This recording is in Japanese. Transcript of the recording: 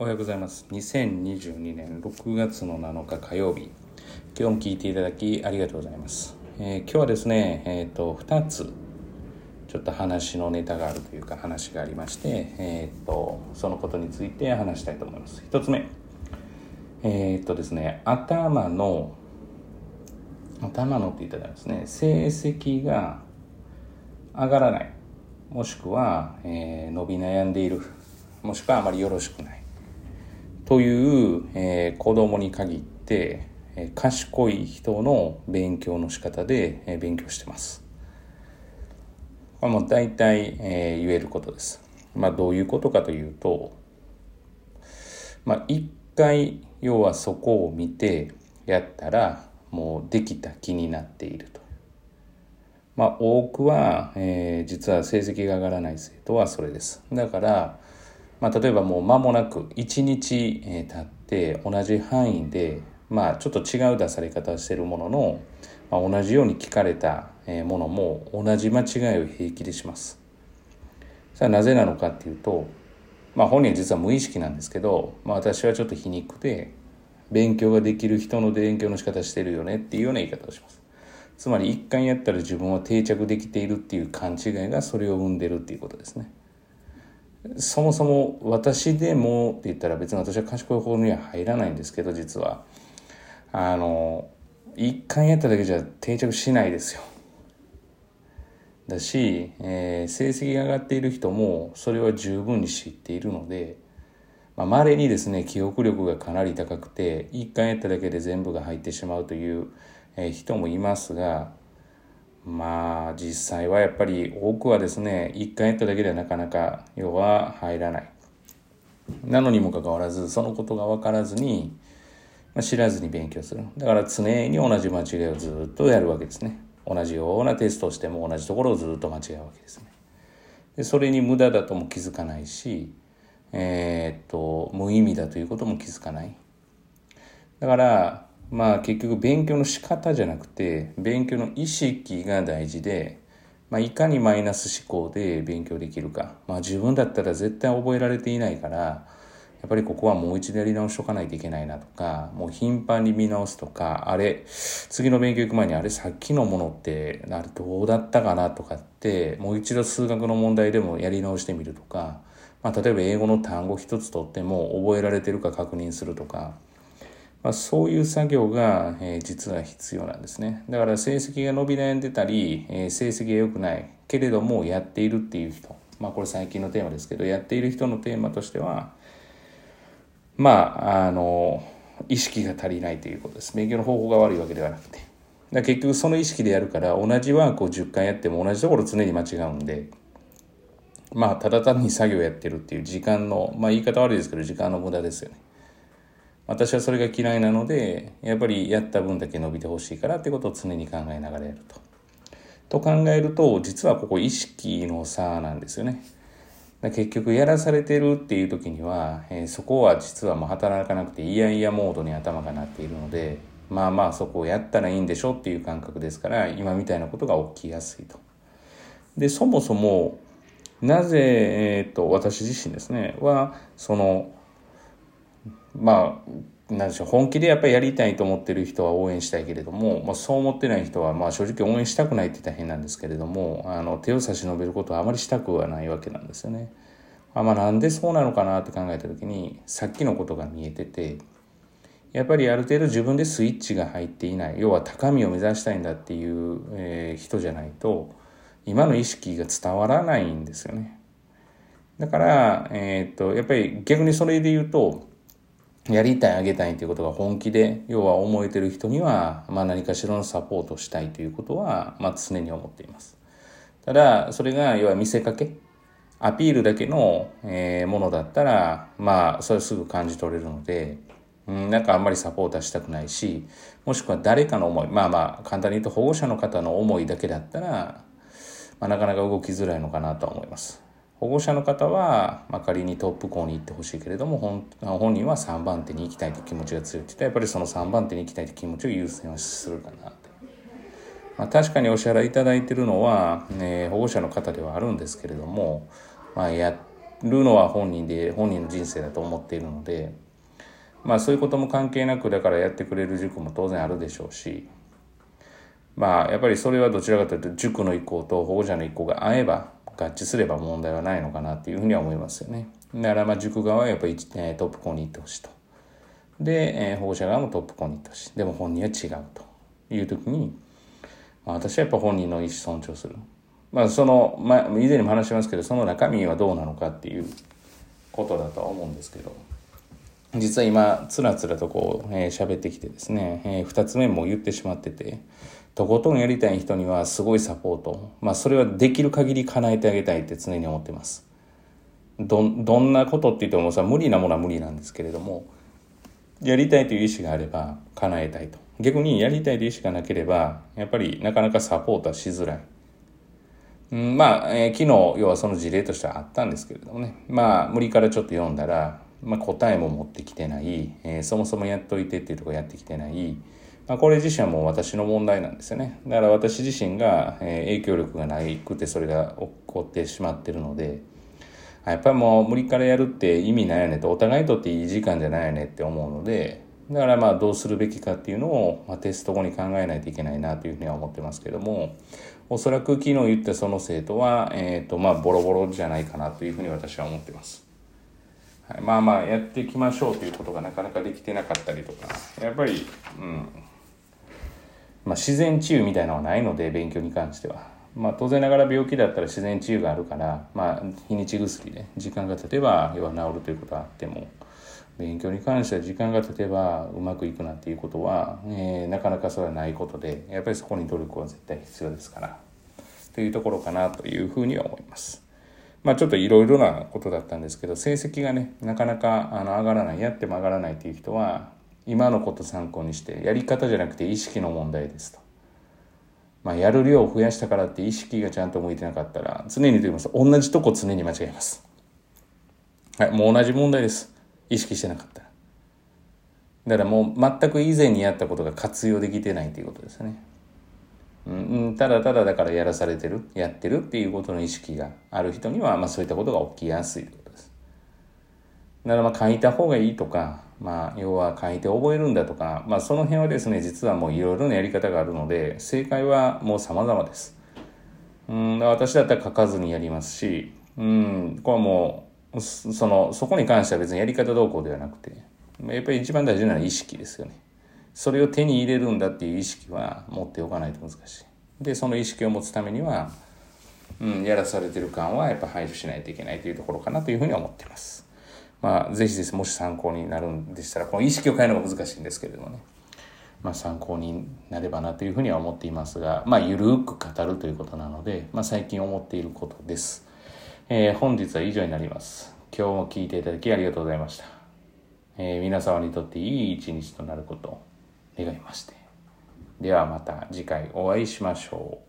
おはようございます。2022年6月の7日火曜日。今日も聞いていただきありがとうございます。えー、今日はですね、えっ、ー、と、2つ、ちょっと話のネタがあるというか話がありまして、えっ、ー、と、そのことについて話したいと思います。1つ目。えっとですね、頭の、頭のって言ったらですね、成績が上がらない。もしくは、え、伸び悩んでいる。もしくはあまりよろしくない。という、えー、子供に限って、えー、賢い人の勉強の仕方で、えー、勉強してます。これも大体、えー、言えることです。まあどういうことかというと、まあ一回要はそこを見てやったらもうできた気になっていると。まあ多くは、えー、実は成績が上がらない生徒はそれです。だからまあ、例えばもう間もなく1日、え経って同じ範囲で、まあ、ちょっと違う出され方をしてるものの、まあ、同じように聞かれたものも同じ間違いを平気でします。それはなぜなのかっていうと、まあ、本人は実は無意識なんですけど、まあ、私はちょっと皮肉で勉強ができる人の勉強の仕方してるよねっていうような言い方をします。つまり一回やったら自分は定着できているっていう勘違いがそれを生んでるっていうことですね。そもそも私でもって言ったら別に私は賢い方には入らないんですけど実は。あの一回やっただけじゃ定着しないですよ。だし、えー、成績が上がっている人もそれは十分に知っているのでまあ、稀にですね記憶力がかなり高くて一回やっただけで全部が入ってしまうという、え人もいますがまあ実際はやっぱり多くはですね一回やっただけではなかなか要は入らない。なのにもかかわらずそのことが分からずに、まあ、知らずに勉強する。だから常に同じ間違いをずっとやるわけですね。同じようなテストをしても同じところをずっと間違うわけですね。でそれに無駄だとも気づかないしえー、っと無意味だということも気づかない。だからまあ結局勉強の仕方じゃなくて勉強の意識が大事で、まあ、いかにマイナス思考で勉強できるか、まあ、自分だったら絶対覚えられていないからやっぱりここはもう一度やり直しとかないといけないなとかもう頻繁に見直すとかあれ次の勉強行く前にあれさっきのものってあれどうだったかなとかってもう一度数学の問題でもやり直してみるとか、まあ、例えば英語の単語一つとっても覚えられてるか確認するとかまあ、そういう作業が、えー、実は必要なんですね。だから成績が伸び悩んでたり、えー、成績が良くないけれどもやっているっていう人、まあこれ最近のテーマですけど、やっている人のテーマとしては、まあ、あの、意識が足りないということです。勉強の方法が悪いわけではなくて。だ結局その意識でやるから同じワークを10回やっても同じところ常に間違うんで、まあただ単に作業やってるっていう時間の、まあ言い方悪いですけど時間の無駄ですよね。私はそれが嫌いなのでやっぱりやった分だけ伸びてほしいからってことを常に考えながらやると。と考えると実はここ意識の差なんですよね。結局やらされてるっていう時には、えー、そこは実はもう働かなくていやいやモードに頭がなっているのでまあまあそこをやったらいいんでしょっていう感覚ですから今みたいなことが起きやすいと。でそもそもなぜ、えーと、と私自身ですねはそのまあなんでしょう本気でやっぱりやりたいと思ってる人は応援したいけれども、まあ、そう思ってない人はまあ正直応援したくないって言ったら変なんですけれどもあの手を差し伸べることはあまりしたくはないわけなんですよね。あまあ、なんでそうなのかなって考えた時にさっきのことが見えててやっぱりある程度自分でスイッチが入っていない要は高みを目指したいんだっていう、えー、人じゃないと今の意識が伝わらないんですよね。だから、えー、っとやっぱり逆にそれで言うとやりたいあげたいということが本気で要は思えてる人には、まあ、何かしらのサポートしたいということは、まあ、常に思っています。ただそれが要は見せかけアピールだけの、えー、ものだったらまあそれすぐ感じ取れるので、うん、なんかあんまりサポートはしたくないしもしくは誰かの思いまあまあ簡単に言うと保護者の方の思いだけだったら、まあ、なかなか動きづらいのかなとは思います。保護者の方は、まあ、仮にトップ校に行ってほしいけれども本本人は3番手に行きたいという気持ちが強いって言ったらやっぱりその3番手に行きたいという気持ちを優先はするかなと。まあ、確かにお支払いいただいてるのは、ね、保護者の方ではあるんですけれども、まあ、やるのは本人で本人の人生だと思っているのでまあそういうことも関係なくだからやってくれる塾も当然あるでしょうしまあやっぱりそれはどちらかというと塾の意向と保護者の意向が合えば合致すれば問題はないのかなっていうふうには思いますよね。だからまあ塾側はやっぱりトップ校に行ってほしいと。で、えー、保護者側もトップ校に行ってほしい。でも本人は違うという時に、まあ、私はやっぱ本人の意思尊重する。まあその、まあ、以前にも話しますけど、その中身はどうなのかっていうことだとは思うんですけど、実は今、つらつらとこう、えー、喋ってきてですね、えー、二つ目も言ってしまってて、とことんやりたい人にはすごいサポート。まあそれはできる限り叶えてあげたいって常に思ってます。ど、どんなことって言ってもさ、無理なものは無理なんですけれども、やりたいという意思があれば叶えたいと。逆にやりたいという意思がなければ、やっぱりなかなかサポートはしづらい。まあ、えー、昨日、要はその事例としてはあったんですけれどもね。まあ、無理からちょっと読んだら、まあ、答えも持ってきてない、えー、そもそもやっといてっていうとこやってきてない、まあ、これ自身はもう私の問題なんですよね。だから私自身が、影響力がないくてそれが起こってしまってるので、やっぱりもう無理からやるって意味ないよねと、お互いにとっていい時間じゃないよねって思うので、だからまあどうするべきかっていうのを、まあ、テスト後に考えないといけないなというふうには思ってますけども、おそらく昨日言ったその生徒は、え、ー、とまあボロボロじゃないかなというふうに私は思ってます。はい、まあまあやっていきましょうということがなかなかできてなかったりとか、やっぱり、うん、まあ、自然治癒みたいなのはないので勉強に関しては、まあ、当然ながら病気だったら自然治癒があるから、まあ、日にち薬で時間が経てば要は治るということはあっても勉強に関しては時間が経てばうまくいくなっていうことは、えー、なかなかそれはないことでやっぱりそこに努力は絶対必要ですから。というところかなというふうには思います。まあちょっといろいろなことだったんですけど成績がねなかなかあの上がらないやっても上がらないっていう人は今のこと参考にしてやり方じゃなくて意識の問題ですと。まあ、やる量を増やしたからって意識がちゃんと向いてなかったら常にと言います同じとこ常に間違えます。はい、もう同じ問題です。意識してなかったら。だからもう全く以前にやったことが活用できてないということですね。うん、ただただだからやらされてる、やってるっていうことの意識がある人には、まあそういったことが起きやすいということです。だからまあ書いた方がいいとか、まあ、要は書いて覚えるんだとか、まあ、その辺はですね、実はもういろいろなやり方があるので、正解はもう様々です。うん、私だったら書かずにやりますし、うん、これはもう、その、そこに関しては別にやり方どうこうではなくて、やっぱり一番大事なのは意識ですよね。それを手に入れるんだっていう意識は持っておかないと難しい。で、その意識を持つためには、うん、やらされてる感はやっぱ排除しないといけないというところかなというふうに思っています。まあ、ぜひですもし参考になるんでしたら、この意識を変えるのが難しいんですけれどもね、まあ、参考になればなというふうには思っていますが、まあ、ゆるく語るということなので、まあ、最近思っていることです。えー、本日は以上になります。今日も聞いていただきありがとうございました。えー、皆様にとっていい一日となること願いまして。ではまた次回お会いしましょう。